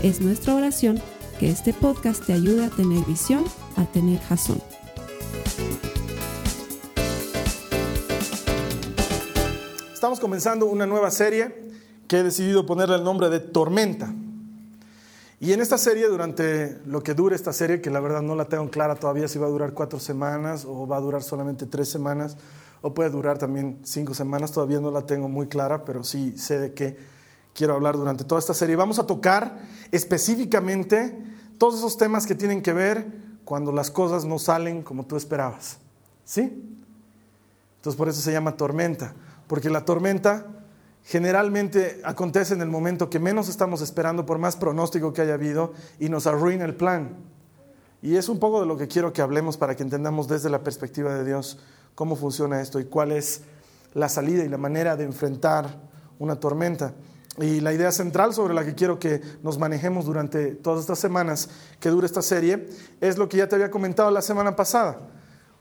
Es nuestra oración que este podcast te ayude a tener visión, a tener jazón. Estamos comenzando una nueva serie que he decidido ponerle el nombre de Tormenta. Y en esta serie, durante lo que dure esta serie, que la verdad no la tengo clara todavía si va a durar cuatro semanas o va a durar solamente tres semanas, o puede durar también cinco semanas, todavía no la tengo muy clara, pero sí sé de qué quiero hablar durante toda esta serie. Vamos a tocar específicamente todos esos temas que tienen que ver cuando las cosas no salen como tú esperabas. ¿Sí? Entonces por eso se llama tormenta, porque la tormenta generalmente acontece en el momento que menos estamos esperando, por más pronóstico que haya habido, y nos arruina el plan. Y es un poco de lo que quiero que hablemos para que entendamos desde la perspectiva de Dios cómo funciona esto y cuál es la salida y la manera de enfrentar una tormenta. Y la idea central sobre la que quiero que nos manejemos durante todas estas semanas que dure esta serie es lo que ya te había comentado la semana pasada.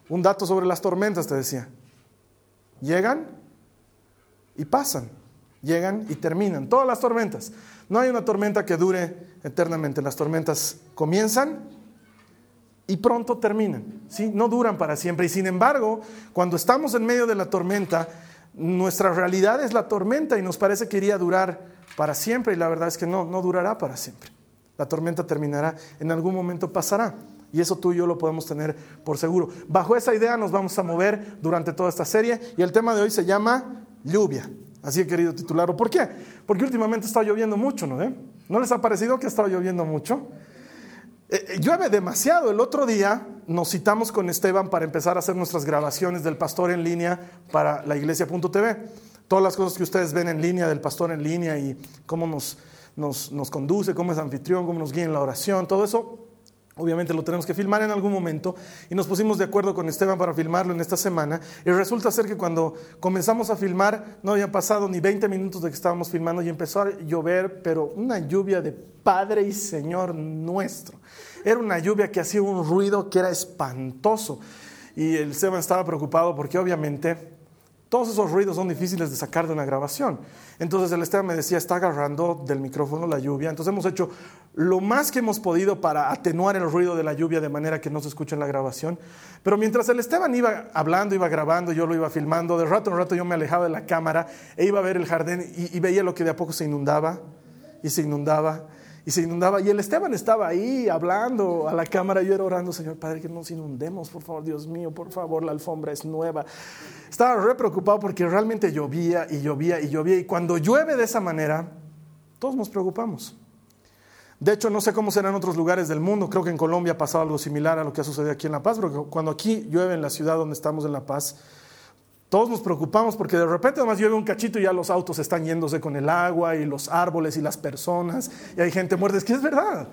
Un dato sobre las tormentas, te decía. Llegan y pasan llegan y terminan. Todas las tormentas. No hay una tormenta que dure eternamente. Las tormentas comienzan y pronto terminan. ¿sí? No duran para siempre. Y sin embargo, cuando estamos en medio de la tormenta, nuestra realidad es la tormenta y nos parece que iría durar para siempre. Y la verdad es que no, no durará para siempre. La tormenta terminará, en algún momento pasará. Y eso tú y yo lo podemos tener por seguro. Bajo esa idea nos vamos a mover durante toda esta serie. Y el tema de hoy se llama lluvia. Así he querido titularlo. ¿Por qué? Porque últimamente está lloviendo mucho, ¿no? ¿No les ha parecido que ha lloviendo mucho? Eh, eh, llueve demasiado. El otro día nos citamos con Esteban para empezar a hacer nuestras grabaciones del pastor en línea para la iglesia.tv. Todas las cosas que ustedes ven en línea del pastor en línea y cómo nos, nos, nos conduce, cómo es anfitrión, cómo nos guía en la oración, todo eso Obviamente lo tenemos que filmar en algún momento y nos pusimos de acuerdo con Esteban para filmarlo en esta semana y resulta ser que cuando comenzamos a filmar no habían pasado ni 20 minutos de que estábamos filmando y empezó a llover, pero una lluvia de Padre y Señor nuestro. Era una lluvia que hacía un ruido que era espantoso y el Esteban estaba preocupado porque obviamente todos esos ruidos son difíciles de sacar de una grabación. Entonces el Esteban me decía, está agarrando del micrófono la lluvia. Entonces hemos hecho lo más que hemos podido para atenuar el ruido de la lluvia de manera que no se escuche en la grabación. Pero mientras el Esteban iba hablando, iba grabando, yo lo iba filmando, de rato en rato yo me alejaba de la cámara e iba a ver el jardín y, y veía lo que de a poco se inundaba y se inundaba y se inundaba. Y el Esteban estaba ahí hablando a la cámara. Yo era orando, Señor Padre, que nos inundemos, por favor, Dios mío, por favor, la alfombra es nueva. Estaba re preocupado porque realmente llovía y llovía y llovía. Y cuando llueve de esa manera, todos nos preocupamos. De hecho, no sé cómo será en otros lugares del mundo. Creo que en Colombia ha pasado algo similar a lo que ha sucedido aquí en La Paz, pero cuando aquí llueve en la ciudad donde estamos en La Paz, todos nos preocupamos porque de repente además llueve un cachito y ya los autos están yéndose con el agua y los árboles y las personas y hay gente muerta. Es que es verdad.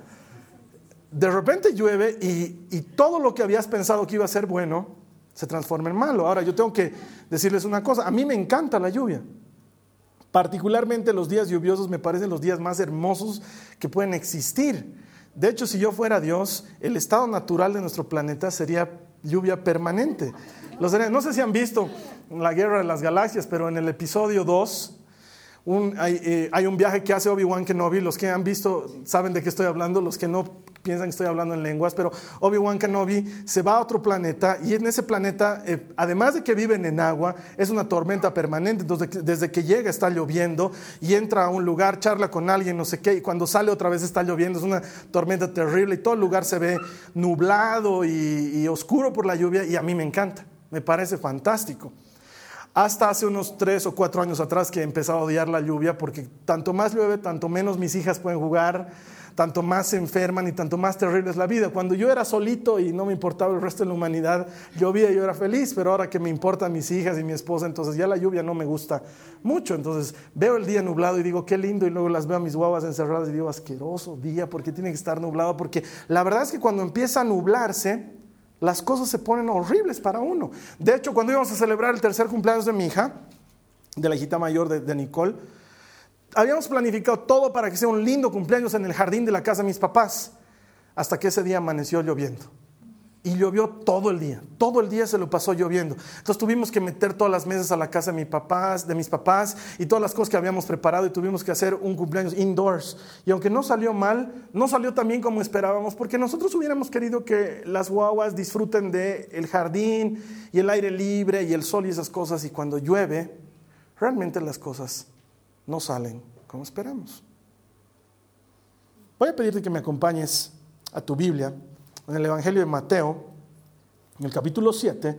De repente llueve y, y todo lo que habías pensado que iba a ser bueno se transforma en malo. Ahora yo tengo que decirles una cosa. A mí me encanta la lluvia. Particularmente los días lluviosos me parecen los días más hermosos que pueden existir. De hecho, si yo fuera Dios, el estado natural de nuestro planeta sería lluvia permanente. no sé si han visto la Guerra de las Galaxias, pero en el episodio 2 eh, hay, un viaje que hace Obi-Wan Kenobi. Los que han visto saben de qué estoy hablando, los que no piensan que estoy hablando en lenguas, pero Obi-Wan Kenobi se va a otro planeta y en ese planeta, eh, además de que viven en agua, es una tormenta permanente. Desde que llega está lloviendo y entra a un lugar, charla con alguien, no sé qué, y cuando sale otra vez está lloviendo. Es una tormenta terrible y todo el lugar se ve nublado y oscuro por la lluvia y a mí me encanta, me parece fantástico. Hasta hace unos tres o cuatro años atrás que he empezado a odiar la lluvia porque tanto más llueve, tanto menos mis hijas pueden jugar, tanto más se enferman y tanto más terrible es la vida. Cuando yo era solito y no me importaba el resto de la humanidad, llovía y yo era feliz, pero ahora que me importan mis hijas y mi esposa, entonces ya la lluvia no me gusta mucho. Entonces veo el día nublado y digo, qué lindo, y luego las veo a mis guaguas encerradas y digo, asqueroso día, ¿por qué tiene que estar nublado? Porque la verdad es que cuando empieza a nublarse, las cosas se ponen horribles para uno. De hecho, cuando íbamos a celebrar el tercer cumpleaños de mi hija, de la hijita mayor de, Nicole, habíamos planificado todo para que sea un lindo cumpleaños en el jardín de la casa de mis papás, hasta que ese día amaneció lloviendo. Y llovió todo el día, todo el día se lo pasó lloviendo. Entonces tuvimos que meter todas las mesas a la casa de, mis papás, de mis papás y todas las cosas que habíamos preparado y tuvimos que hacer un cumpleaños indoors. Y aunque no salió mal, no salió tan bien como esperábamos, porque nosotros hubiéramos querido que las guaguas disfruten del el jardín y el aire libre y el sol y esas cosas. Y cuando llueve, realmente las cosas no salen como esperamos. Voy a pedirte que me acompañes a tu Biblia en el Evangelio de Mateo, en el capítulo 7,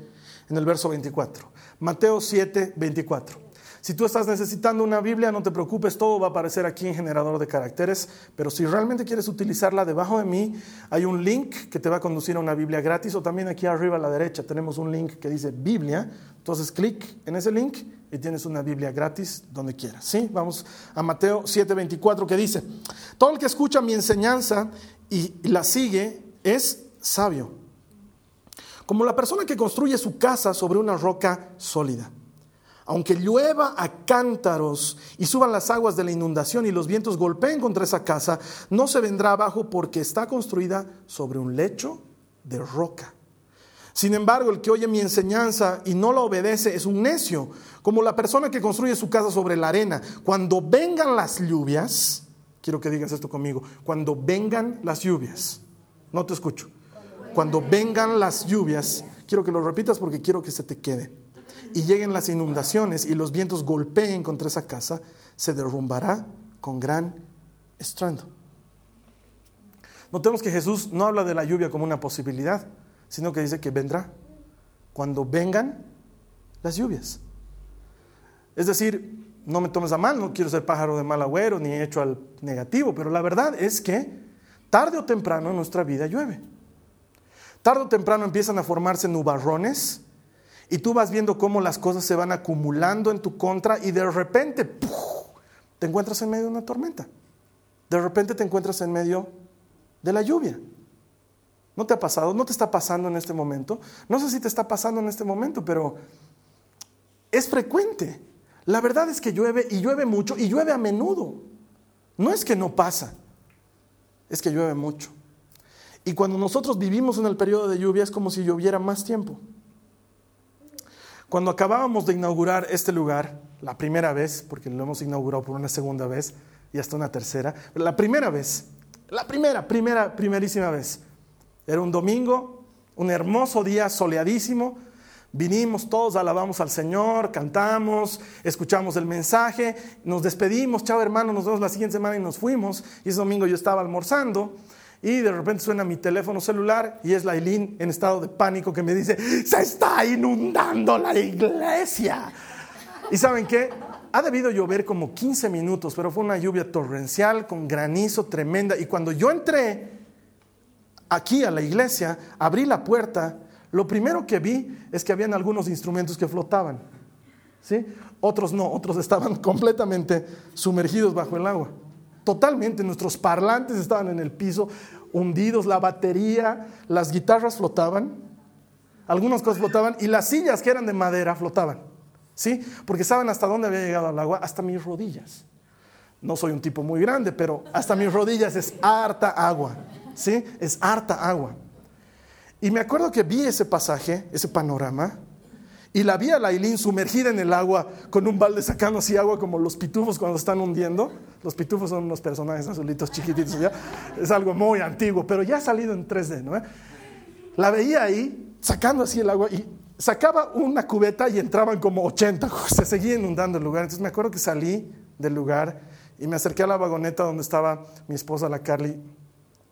en el verso 24. Mateo 7, 24. Si tú estás necesitando una Biblia, no te preocupes, todo va a aparecer aquí en generador de caracteres, pero si realmente quieres utilizarla, debajo de mí hay un link que te va a conducir a una Biblia gratis o también aquí arriba a la derecha tenemos un link que dice Biblia, entonces clic en ese link y tienes una Biblia gratis donde quieras. ¿sí? Vamos a Mateo 7:24 que dice, todo el que escucha mi enseñanza y la sigue es sabio, como la persona que construye su casa sobre una roca sólida. Aunque llueva a cántaros y suban las aguas de la inundación y los vientos golpeen contra esa casa, no se vendrá abajo porque está construida sobre un lecho de roca. Sin embargo, el que oye mi enseñanza y no la obedece es un necio, como la persona que construye su casa sobre la arena. Cuando vengan las lluvias, quiero que digas esto conmigo, cuando vengan las lluvias, no te escucho, cuando vengan las lluvias, quiero que lo repitas porque quiero que se te quede y lleguen las inundaciones y los vientos golpeen contra esa casa, se derrumbará con gran estruendo. Notemos que Jesús no habla de la lluvia como una posibilidad, sino que dice que vendrá cuando vengan las lluvias. Es decir, no me tomes a mal, no quiero ser pájaro de mal agüero ni hecho al negativo, pero la verdad es que tarde o temprano en nuestra vida llueve. Tarde o temprano empiezan a formarse nubarrones y tú vas viendo cómo las cosas se van acumulando en tu contra y de repente te encuentras en medio de una tormenta. De repente te encuentras en medio de la lluvia. ¿No te ha pasado? ¿No te está pasando en este momento? No sé si te está pasando en este momento, pero es frecuente. La verdad es que llueve y llueve mucho y llueve a menudo. No es que no pasa, es que llueve mucho. Y cuando nosotros vivimos en el periodo de lluvia es como si lloviera más tiempo. Cuando acabábamos de inaugurar este lugar, la primera vez, porque lo hemos inaugurado por una segunda vez y hasta una tercera, la primera vez, la primera, primera, primerísima vez, era un domingo, un hermoso día soleadísimo, vinimos todos, alabamos al Señor, cantamos, escuchamos el mensaje, nos despedimos, chao hermano, nos vemos la siguiente semana y nos fuimos, y ese domingo yo estaba almorzando y de repente suena mi teléfono celular y es Lailín en estado de pánico que me dice, se está inundando la iglesia. ¿Y saben qué? Ha debido llover como 15 minutos, pero fue una lluvia torrencial con granizo tremenda. Y cuando yo entré aquí a la iglesia, abrí la puerta, lo primero que vi es que habían algunos instrumentos que flotaban. ¿sí? Otros no, otros estaban completamente sumergidos bajo el agua. Totalmente, nuestros parlantes estaban en el piso, hundidos, la batería, las guitarras flotaban, algunas cosas flotaban y las sillas que eran de madera flotaban. ¿Sí? Porque saben hasta dónde había llegado el agua, hasta mis rodillas. No soy un tipo muy grande, pero hasta mis rodillas es harta agua. ¿Sí? Es harta agua. Y me acuerdo que vi ese pasaje, ese panorama, y la vi a Lailín sumergida en el agua con un balde sacando así agua como los pitufos cuando están hundiendo. Los pitufos son unos personajes azulitos chiquititos, ¿ya? Es algo muy antiguo, pero ya ha salido en 3D, ¿no? La veía ahí sacando así el agua y sacaba una cubeta y entraban como 80, se seguía inundando el lugar. Entonces me acuerdo que salí del lugar y me acerqué a la vagoneta donde estaba mi esposa, la Carly,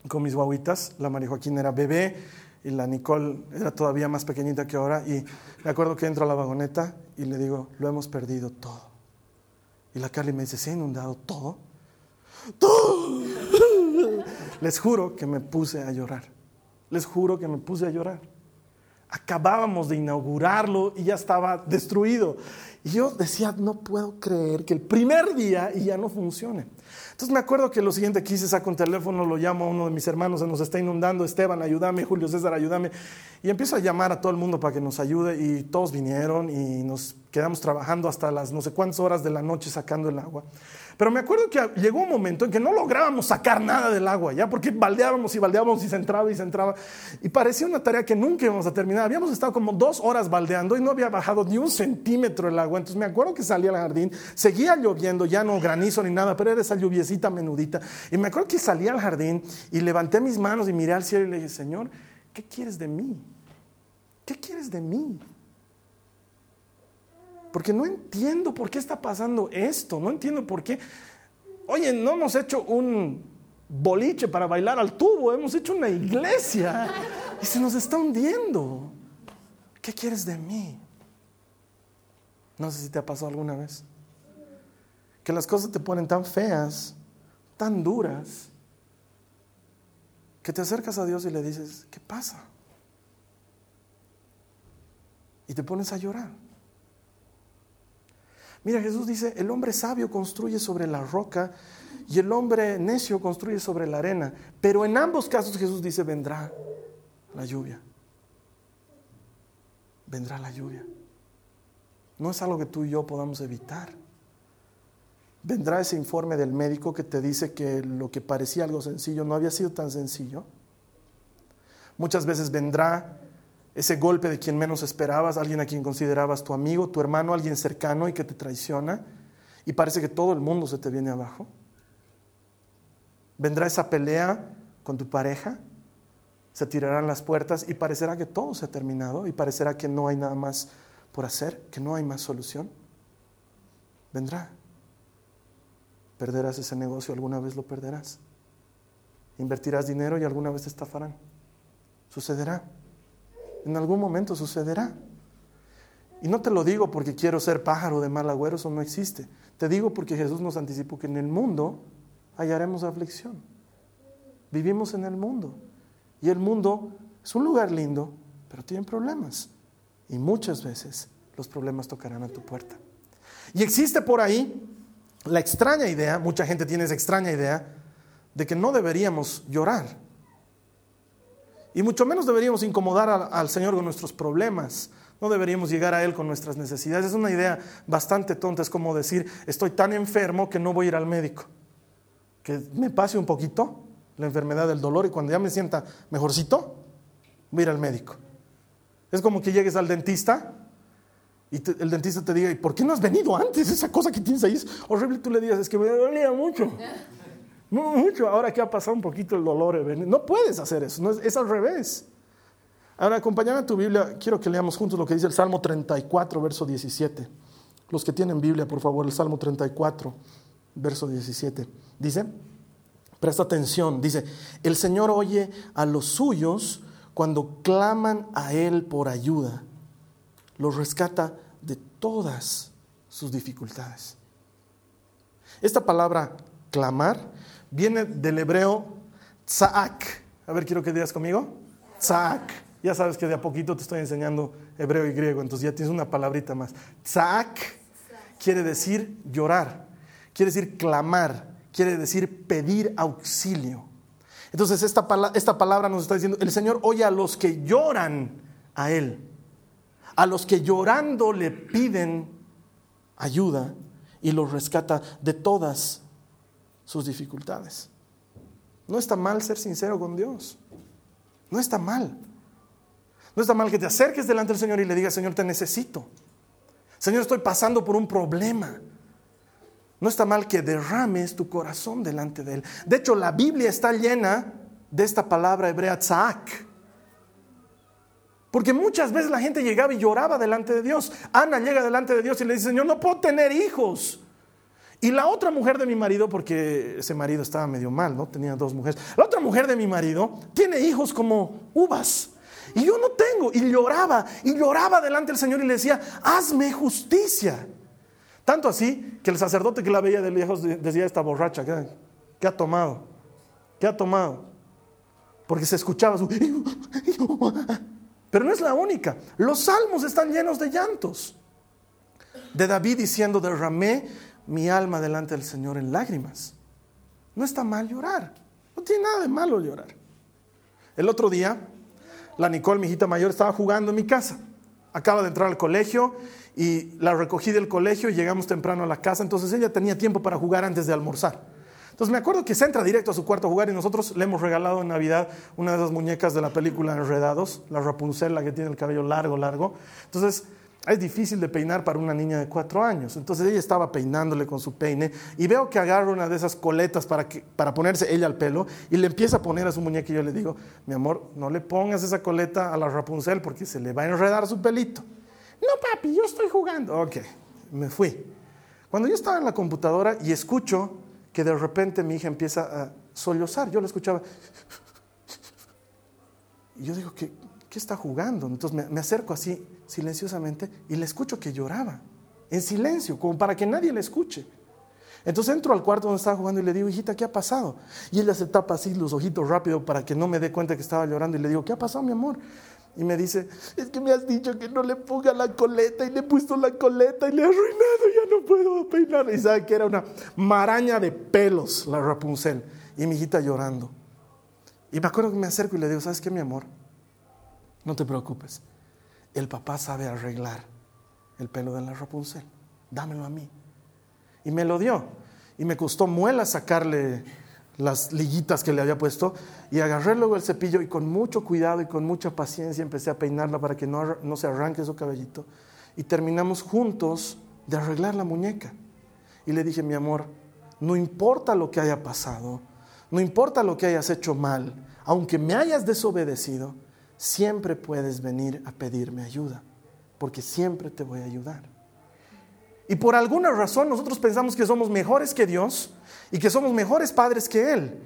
con mis guaguitas. La María Joaquín era bebé y la Nicole era todavía más pequeñita que ahora y me acuerdo que entro a la vagoneta y le digo, lo hemos perdido todo. Y la Carly me dice, ¿se ha inundado todo? Les juro que me puse a llorar. Les juro que me puse a llorar. Acabábamos de inaugurarlo y ya estaba destruido. Y yo decía, no puedo creer que el primer día y ya no funcione. Entonces me acuerdo que lo siguiente que hice, saco un teléfono, lo llamo a uno de mis hermanos, se nos está inundando, Esteban, ayúdame, Julio César, ayúdame. Y empiezo a llamar a todo el mundo para que nos ayude y todos vinieron y nos quedamos trabajando hasta las no sé cuántas horas de la noche sacando el agua. Pero me acuerdo que llegó un momento en que no lográbamos sacar nada del agua, ya porque baldeábamos y baldeábamos y se entraba y se entraba. Y parecía una tarea que nunca íbamos a terminar. Habíamos estado como dos horas baldeando y no había bajado ni un centímetro el agua. Entonces me acuerdo que salí al jardín, seguía lloviendo, ya no granizo ni nada, pero era esa lluviecita menudita. Y me acuerdo que salí al jardín y levanté mis manos y miré al cielo y le dije, Señor, ¿qué quieres de mí? ¿Qué quieres de mí? Porque no entiendo por qué está pasando esto, no entiendo por qué. Oye, no hemos hecho un boliche para bailar al tubo, hemos hecho una iglesia y se nos está hundiendo. ¿Qué quieres de mí? No sé si te ha pasado alguna vez. Que las cosas te ponen tan feas, tan duras, que te acercas a Dios y le dices, ¿qué pasa? Y te pones a llorar. Mira, Jesús dice, el hombre sabio construye sobre la roca y el hombre necio construye sobre la arena. Pero en ambos casos Jesús dice, vendrá la lluvia. Vendrá la lluvia. No es algo que tú y yo podamos evitar. Vendrá ese informe del médico que te dice que lo que parecía algo sencillo no había sido tan sencillo. Muchas veces vendrá ese golpe de quien menos esperabas, alguien a quien considerabas tu amigo, tu hermano, alguien cercano y que te traiciona, y parece que todo el mundo se te viene abajo. Vendrá esa pelea con tu pareja, se tirarán las puertas y parecerá que todo se ha terminado y parecerá que no hay nada más por hacer, que no hay más solución. Vendrá. Perderás ese negocio, alguna vez lo perderás. Invertirás dinero y alguna vez te estafarán. Sucederá. En algún momento sucederá. Y no te lo digo porque quiero ser pájaro de mal agüero, eso no existe. Te digo porque Jesús nos anticipó que en el mundo hallaremos aflicción. Vivimos en el mundo. Y el mundo es un lugar lindo, pero tiene problemas. Y muchas veces los problemas tocarán a tu puerta. Y existe por ahí la extraña idea, mucha gente tiene esa extraña idea, de que no deberíamos llorar. Y mucho menos deberíamos incomodar al, Señor con nuestros problemas. No deberíamos llegar a Él con nuestras necesidades. Es una idea bastante tonta. Es como decir, estoy tan enfermo que no voy a ir al médico. Que me pase un poquito la enfermedad del dolor y cuando ya me sienta mejorcito, voy a ir al médico. Es como que llegues al dentista y el dentista te diga, ¿y por qué no has venido antes? Esa cosa que tienes ahí es horrible. Tú le digas, es que me dolía mucho mucho. Ahora que ha pasado un poquito el dolor, no puedes hacer eso, es, al revés. Ahora, acompañame a tu Biblia, quiero que leamos juntos lo que dice el Salmo 34, verso 17. Los que tienen Biblia, por favor, el Salmo 34, verso 17. Dice, presta atención, dice, el Señor oye a los suyos cuando claman a Él por ayuda. Los rescata de todas sus dificultades. Esta palabra clamar viene del hebreo tzaak. A ver, quiero que digas conmigo. Tzaak. Ya sabes que de a poquito te estoy enseñando hebreo y griego, entonces ya tienes una palabrita más. Tzaak quiere decir llorar, quiere decir clamar, quiere decir pedir auxilio. Entonces esta, esta palabra nos está diciendo, el Señor oye a los que lloran a Él, a los que llorando le piden ayuda y los rescata de todas sus dificultades. No está mal ser sincero con Dios. No está mal. No está mal que te acerques delante del Señor y le digas, Señor, te necesito. Señor, estoy pasando por un problema. No está mal que derrames tu corazón delante de Él. De hecho, la Biblia está llena de esta palabra hebrea tzaak. Porque muchas veces la gente llegaba y lloraba delante de Dios. Ana llega delante de Dios y le dice, Señor, no puedo tener hijos. Y la otra mujer de mi marido, porque ese marido estaba medio mal, ¿no? Tenía dos mujeres. La otra mujer de mi marido tiene hijos como uvas. Y yo no tengo. Y lloraba, y lloraba delante del Señor y le decía, hazme justicia. Tanto así que el sacerdote que la veía de lejos decía esta borracha, ¿qué, ¿Qué ha tomado? ¿Qué ha tomado? Porque se escuchaba su... Pero no es la única. Los salmos están llenos de llantos. De David diciendo, derramé mi alma delante del Señor en lágrimas. No está mal llorar. No tiene nada de malo llorar. El otro día, la Nicole, mi hijita mayor, estaba jugando en mi casa. Acaba de entrar al colegio y la recogí del colegio y llegamos temprano a la casa. Entonces ella tenía tiempo para jugar antes de almorzar. Entonces me acuerdo que se entra directo a su cuarto a jugar y nosotros le hemos regalado en Navidad una de esas muñecas de la película Enredados, la Rapunzel, la que tiene el cabello largo, largo. Entonces es difícil de peinar para una niña de cuatro años. Entonces ella estaba peinándole con su peine y veo que agarra una de esas coletas para, para ponerse ella al pelo y le empieza a poner a su muñeca y yo le digo, mi amor, no le pongas esa coleta a la Rapunzel porque se le va a enredar su pelito. No, papi, yo estoy jugando. Ok, me fui. Cuando yo estaba en la computadora y escucho que de repente mi hija empieza a sollozar, yo la escuchaba. Y yo digo, ¿qué, qué está jugando? Entonces me, acerco así silenciosamente y le escucho que lloraba, en silencio, como para que nadie le escuche. Entonces entro al cuarto donde estaba jugando y le digo, hijita, ¿qué ha pasado? Y ella se tapa así los ojitos rápido para que no me dé cuenta que estaba llorando y le digo, ¿qué ha pasado, mi amor? Y me dice, es que me has dicho que no le ponga la coleta y le he puesto la coleta y le he arruinado, ya no puedo peinar. Y sabe que era una maraña de pelos la Rapunzel. Y mi hijita llorando. Y me acuerdo que me acerco y le digo, ¿sabes qué, mi amor? No te preocupes. El papá sabe arreglar el pelo de la Rapunzel. Dámelo a mí. Y me lo dio. Y me costó muela sacarle las liguitas que le había puesto y agarré luego el cepillo y con mucho cuidado y con mucha paciencia empecé a peinarla para que no, no se arranque su cabellito y terminamos juntos de arreglar la muñeca. Y le dije, mi amor, no importa lo que haya pasado, no importa lo que hayas hecho mal, aunque me hayas desobedecido, siempre puedes venir a pedirme ayuda, porque siempre te voy a ayudar. Y por alguna razón nosotros pensamos que somos mejores que Dios y que somos mejores padres que Él.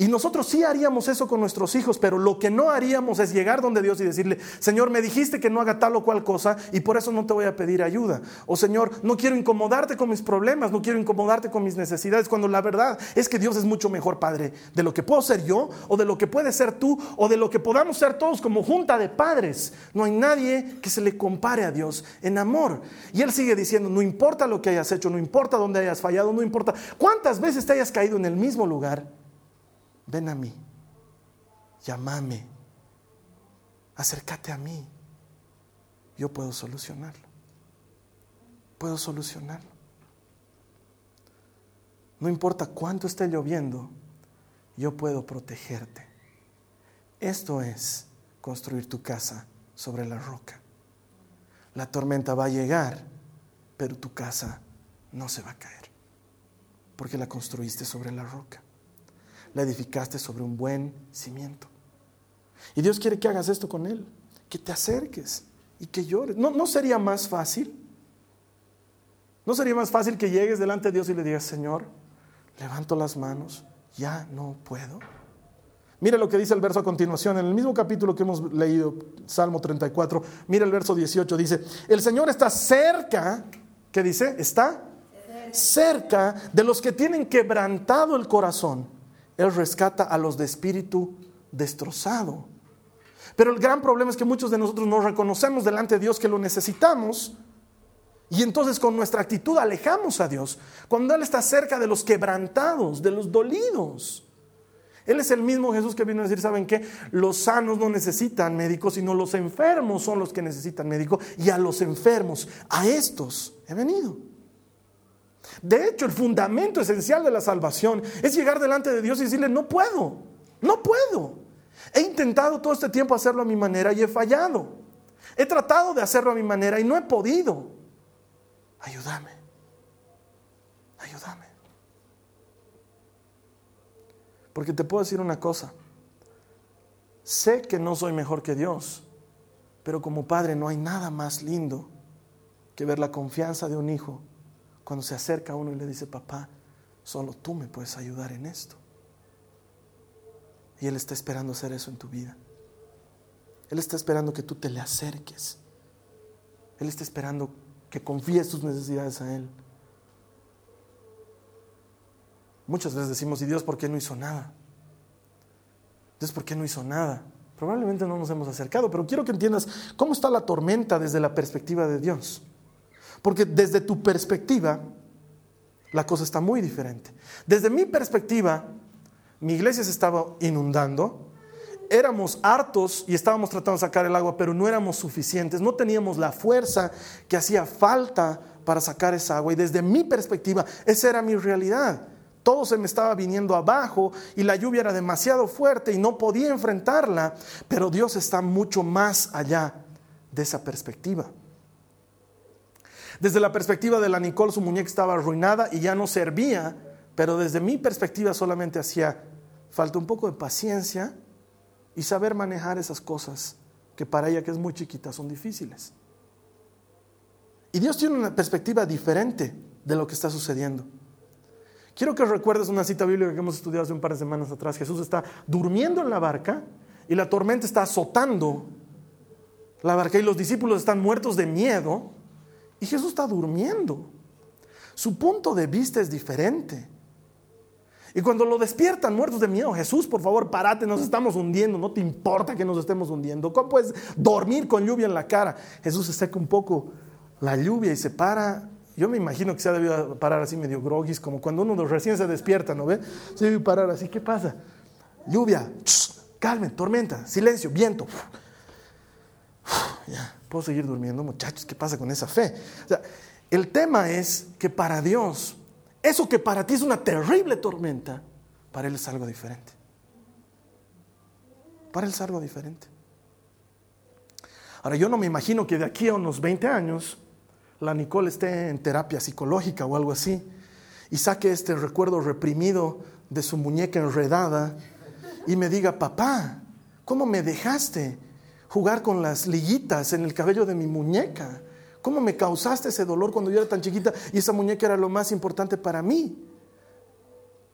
Y nosotros sí haríamos eso con nuestros hijos, pero lo que no haríamos es llegar donde Dios y decirle, Señor, me dijiste que no haga tal o cual cosa y por eso no te voy a pedir ayuda. O Señor, no quiero incomodarte con mis problemas, no quiero incomodarte con mis necesidades, cuando la verdad es que Dios es mucho mejor Padre de lo que puedo ser yo o de lo que puedes ser tú o de lo que podamos ser todos como junta de padres. No hay nadie que se le compare a Dios en amor. Y Él sigue diciendo, no importa lo que hayas hecho, no importa dónde hayas fallado, no importa cuántas veces te hayas caído en el mismo lugar ven a mí, llámame, acércate a mí. Yo puedo solucionarlo. Puedo solucionarlo. No importa cuánto esté lloviendo, yo puedo protegerte. Esto es construir tu casa sobre la roca. La tormenta va a llegar, pero tu casa no se va a caer, porque la construiste sobre la roca la edificaste sobre un buen cimiento. Y Dios quiere que hagas esto con Él, que te acerques y que llores. ¿No, ¿No sería más fácil? ¿No sería más fácil que llegues delante de Dios y le digas, Señor, levanto las manos, ya no puedo? Mira lo que dice el verso a continuación, en el mismo capítulo que hemos leído, Salmo 34, mira el verso 18, dice, el Señor está cerca, ¿qué dice? Está cerca de los que tienen quebrantado el corazón él rescata a los de espíritu destrozado. Pero el gran problema es que muchos de nosotros no reconocemos delante de Dios que lo necesitamos y entonces con nuestra actitud alejamos a Dios. Cuando Él está cerca de los quebrantados, de los dolidos. Él es el mismo Jesús que vino a decir, ¿saben qué? Los sanos no necesitan médicos, sino los enfermos son los que necesitan médico. Y a los enfermos, a estos he venido. De hecho, el fundamento esencial de la salvación es llegar delante de Dios y decirle, no puedo, no puedo. He intentado todo este tiempo hacerlo a mi manera y he fallado. He tratado de hacerlo a mi manera y no he podido. Ayúdame, ayúdame. Porque te puedo decir una cosa. Sé que no soy mejor que Dios, pero como padre no hay nada más lindo que ver la confianza de un hijo cuando se acerca a uno y le dice, papá, solo tú me puedes ayudar en esto. Y Él está esperando hacer eso en tu vida. Él está esperando que tú te le acerques. Él está esperando que confíes tus necesidades a Él. Muchas veces decimos, ¿y Dios por qué no hizo nada? Dios por qué no hizo nada? Probablemente no nos hemos acercado, pero quiero que entiendas cómo está la tormenta desde la perspectiva de Dios. Porque desde tu perspectiva, la cosa está muy diferente. Desde mi perspectiva, mi iglesia se estaba inundando, éramos hartos y estábamos tratando de sacar el agua, pero no éramos suficientes, no teníamos la fuerza que hacía falta para sacar esa agua. Y desde mi perspectiva, esa era mi realidad. Todo se me estaba viniendo abajo y la lluvia era demasiado fuerte y no podía enfrentarla, pero Dios está mucho más allá de esa perspectiva. Desde la perspectiva de la Nicole, su muñeca estaba arruinada y ya no servía, pero desde mi perspectiva solamente hacía falta un poco de paciencia y saber manejar esas cosas que para ella, que es muy chiquita, son difíciles. Y Dios tiene una perspectiva diferente de lo que está sucediendo. Quiero que recuerdes una cita bíblica que hemos estudiado hace un par de semanas atrás. Jesús está durmiendo en la barca y la tormenta está azotando la barca y los discípulos están muertos de miedo y Jesús está durmiendo. Su punto de vista es diferente. Y cuando lo despiertan muertos de miedo, Jesús, por favor, párate, nos estamos hundiendo, no te importa que nos estemos hundiendo. ¿Cómo puedes dormir con lluvia en la cara? Jesús se seca un poco la lluvia y se para yo me imagino que se ha debido parar así medio grogis, como cuando uno recién se despierta, ¿no ve? Se debe parar así, ¿qué pasa? Lluvia, calmen, tormenta, silencio, viento. Ya, puedo seguir durmiendo, muchachos, ¿qué pasa con esa fe? El tema es que para Dios, eso que para ti es una terrible tormenta, para Él es algo diferente. Para Él es algo diferente. Ahora, yo no me imagino que de aquí a unos 20 años la Nicole esté en terapia psicológica o algo así y saque este recuerdo reprimido de su muñeca enredada y me diga, papá, ¿cómo me dejaste jugar con las liguitas en el cabello de mi muñeca? ¿Cómo me causaste ese dolor cuando yo era tan chiquita y esa muñeca era lo más importante para mí?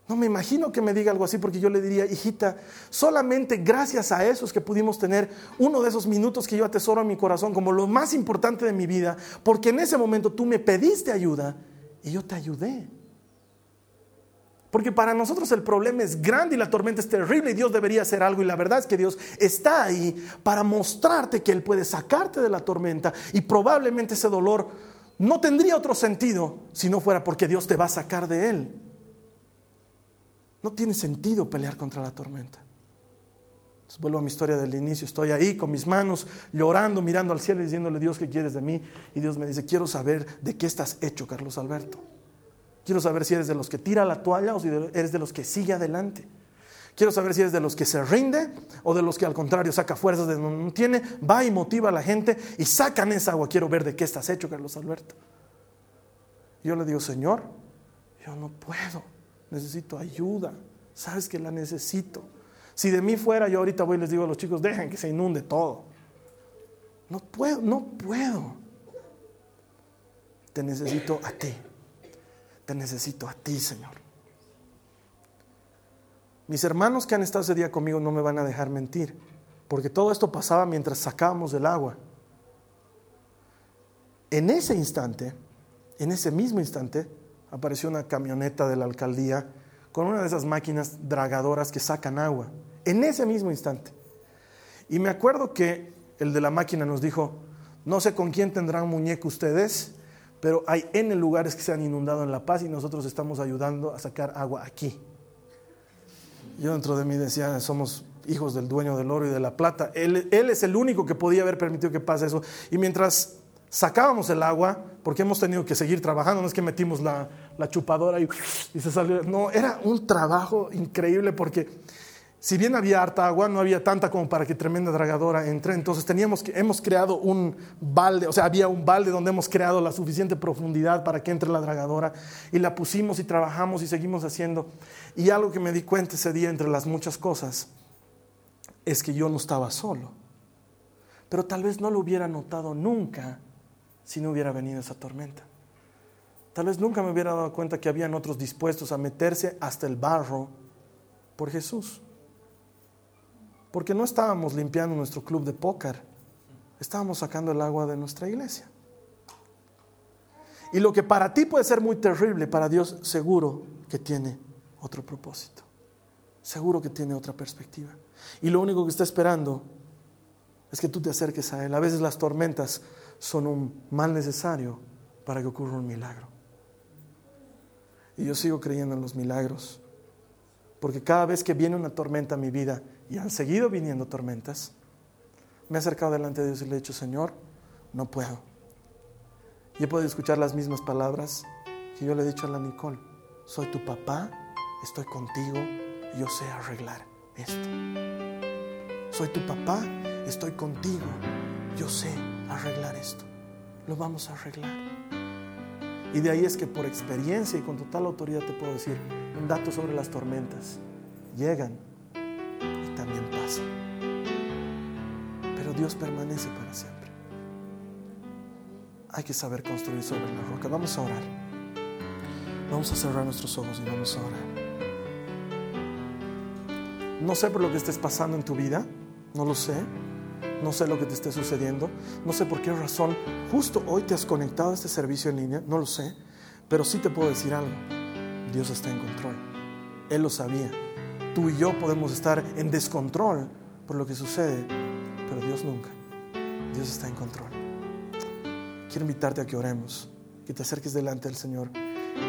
No me imagino que me diga algo así porque yo le diría, hijita, solamente gracias a eso es que pudimos tener uno de esos minutos que yo atesoro en mi corazón como lo más importante de mi vida, porque en ese momento tú me pediste ayuda y yo te ayudé. Porque para nosotros el problema es grande y la tormenta es terrible y Dios debería hacer algo. Y la verdad es que Dios está ahí para mostrarte que Él puede sacarte de la tormenta. Y probablemente ese dolor no tendría otro sentido si no fuera porque Dios te va a sacar de Él. No tiene sentido pelear contra la tormenta. vuelvo a mi historia del inicio. Estoy ahí con mis manos llorando, mirando al cielo y diciéndole, Dios, ¿qué quieres de mí? Y Dios me dice, quiero saber de qué estás hecho, Carlos Alberto. Quiero saber si eres de los que tira la toalla o si eres de los que sigue adelante. Quiero saber si eres de los que se rinde o de los que al contrario saca fuerzas de donde no tiene, va y motiva a la gente y sacan esa agua. Quiero ver de qué estás hecho, Carlos Alberto. yo le digo, Señor, yo no puedo necesito ayuda, sabes que la necesito. Si de mí fuera, yo ahorita voy y les digo a los chicos, dejen que se inunde todo. No puedo, no puedo. Te necesito a ti. Te necesito a ti, Señor. Mis hermanos que han estado ese día conmigo no me van a dejar mentir, porque todo esto pasaba mientras sacábamos del agua. En ese instante, en ese mismo instante, apareció una camioneta de la alcaldía con una de esas máquinas dragadoras que sacan agua, en ese mismo instante. Y me acuerdo que el de la máquina nos dijo, no sé con quién tendrán muñeco ustedes, pero hay N lugares que se han inundado en La Paz y nosotros estamos ayudando a sacar agua aquí. Yo dentro de mí decía, somos hijos del dueño del oro y de la plata. Él, él es el único que podía haber permitido que pase eso. Y mientras sacábamos el agua porque hemos tenido que seguir trabajando, no es que metimos la, chupadora y, se salió, no, era un trabajo increíble porque si bien había harta agua, no había tanta como para que tremenda dragadora entre, entonces teníamos que, hemos creado un balde, o sea, había un balde donde hemos creado la suficiente profundidad para que entre la dragadora y la pusimos y trabajamos y seguimos haciendo. Y algo que me di cuenta ese día entre las muchas cosas es que yo no estaba solo, pero tal vez no lo hubiera notado nunca si no hubiera venido esa tormenta. Tal vez nunca me hubiera dado cuenta que habían otros dispuestos a meterse hasta el barro por Jesús. Porque no estábamos limpiando nuestro club de póker, estábamos sacando el agua de nuestra iglesia. Y lo que para ti puede ser muy terrible, para Dios seguro que tiene otro propósito. Seguro que tiene otra perspectiva. Y lo único que está esperando es que tú te acerques a Él. A veces las tormentas son un mal necesario para que ocurra un milagro. Y yo sigo creyendo en los milagros. Porque cada vez que viene una tormenta a mi vida, y han seguido viniendo tormentas, me he acercado delante de Dios y le he dicho, Señor, no puedo. Y he podido escuchar las mismas palabras que yo le he dicho a la Nicole. Soy tu papá, estoy contigo, yo sé arreglar esto. Soy tu papá, estoy contigo, yo sé arreglar esto. Lo vamos a arreglar. Y de ahí es que por experiencia y con total autoridad te puedo decir un dato sobre las tormentas. Llegan Dios permanece para siempre. Hay que saber construir sobre la roca. Vamos a orar. Vamos a cerrar nuestros ojos y vamos a orar. No sé por lo que estés pasando en tu vida, no lo sé. No sé lo que te esté sucediendo. No sé por qué razón justo hoy te has conectado a este servicio en línea. No lo sé. Pero sí te puedo decir algo. Dios está en control. Él lo sabía. Tú y yo podemos estar en descontrol por lo que sucede. Pero Dios nunca. Dios está en control. Quiero invitarte a que oremos. Que te acerques delante del Señor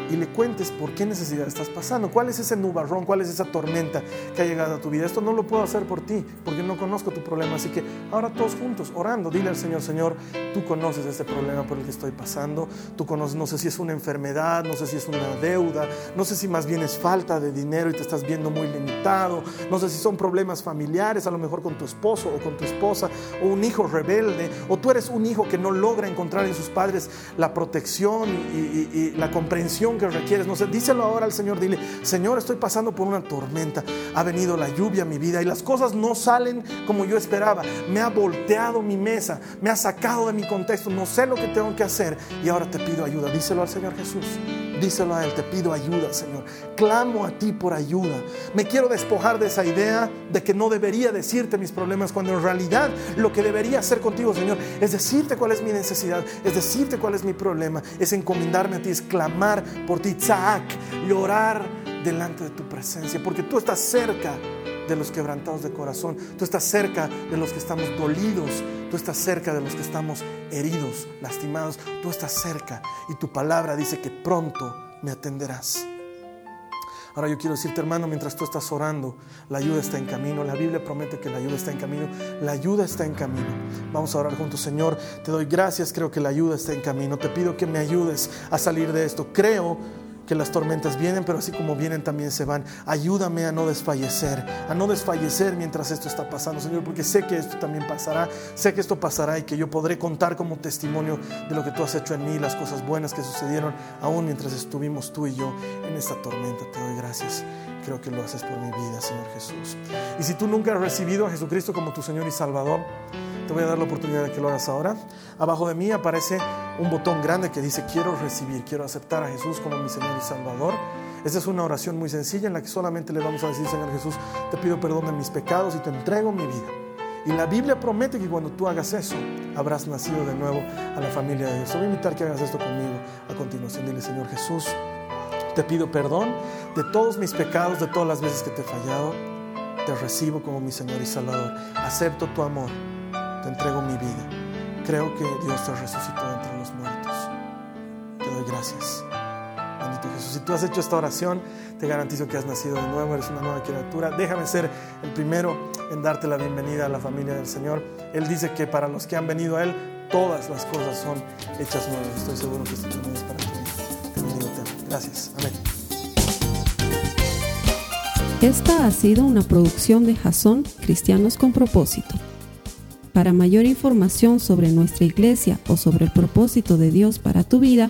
y le cuentes por qué necesidad estás pasando, cuál es ese nubarrón, cuál es esa tormenta que ha llegado a tu vida. Esto no lo puedo hacer por ti porque no conozco tu problema. Así que ahora todos juntos, orando, dile al Señor, Señor, tú conoces este problema por el que estoy pasando, tú conoces, no sé si es una enfermedad, no sé si es una deuda, no sé si más bien es falta de dinero y te estás viendo muy limitado, no sé si son problemas familiares, a lo mejor con tu esposo o con tu esposa, o un hijo rebelde, o tú eres un hijo que no logra encontrar en sus padres la protección y, y la comprensión que requieres. No sé, díselo ahora al Señor, dile, Señor, estoy pasando por una tormenta, ha venido la lluvia a mi vida y las cosas no salen como yo esperaba. Me ha volteado mi mesa, me ha sacado de mi contexto, no sé lo que tengo que hacer y ahora te pido ayuda. Díselo al Señor Jesús. Díselo a Él, te pido ayuda, Señor. Clamo a ti por ayuda. Me quiero despojar de esa idea de que no debería decirte mis problemas, cuando en realidad lo que debería hacer contigo, Señor, es decirte cuál es mi necesidad, es decirte cuál es mi problema, es encomendarme a ti, es clamar por ti, tzak, llorar delante de tu presencia, porque tú estás cerca de los quebrantados de corazón, tú estás cerca de los que estamos dolidos, tú estás cerca de los que estamos heridos, lastimados, tú estás cerca y tu palabra dice que pronto me atenderás. Ahora yo quiero decirte, hermano, mientras tú estás orando, la ayuda está en camino. La Biblia promete que la ayuda está en camino. La ayuda está en camino. Vamos a orar juntos, Señor. Te doy gracias, creo que la ayuda está en camino. Te pido que me ayudes a salir de esto. Creo que las tormentas vienen, pero así como vienen también se van. Ayúdame a no desfallecer, a no desfallecer mientras esto está pasando, Señor, porque sé que esto también pasará, sé que esto pasará y que yo podré contar como testimonio de lo que tú has hecho en mí, las cosas buenas que sucedieron aún mientras estuvimos tú y yo en esta tormenta. Te doy gracias. Creo que lo haces por mi vida, Señor Jesús. Y si tú nunca has recibido a Jesucristo como tu Señor y Salvador, te voy a dar la oportunidad de que lo hagas ahora. Abajo de mí aparece un botón grande que dice quiero recibir, quiero aceptar a Jesús como mi Señor y Salvador. Esta es una oración muy sencilla en la que solamente le vamos a decir, Señor Jesús, te pido perdón de mis pecados y te entrego mi vida. Y la Biblia promete que cuando tú hagas eso, habrás nacido de nuevo a la familia de Dios. Voy a invitar que hagas esto conmigo a continuación. Dile, Señor Jesús, te pido perdón de todos mis pecados, de todas las veces que te he fallado. Te recibo como mi Señor y Salvador. Acepto tu amor te entrego mi vida. Creo que Dios te resucitó entre gracias. Bendito Jesús. Si tú has hecho esta oración, te garantizo que has nacido de nuevo, eres una nueva criatura. Déjame ser el primero en darte la bienvenida a la familia del Señor. Él dice que para los que han venido a Él, todas las cosas son hechas nuevas. Estoy seguro que esto también es para ti. Gracias. Amén. Esta ha sido una producción de Jason Cristianos con propósito. Para mayor información sobre nuestra iglesia o sobre el propósito de Dios para tu vida,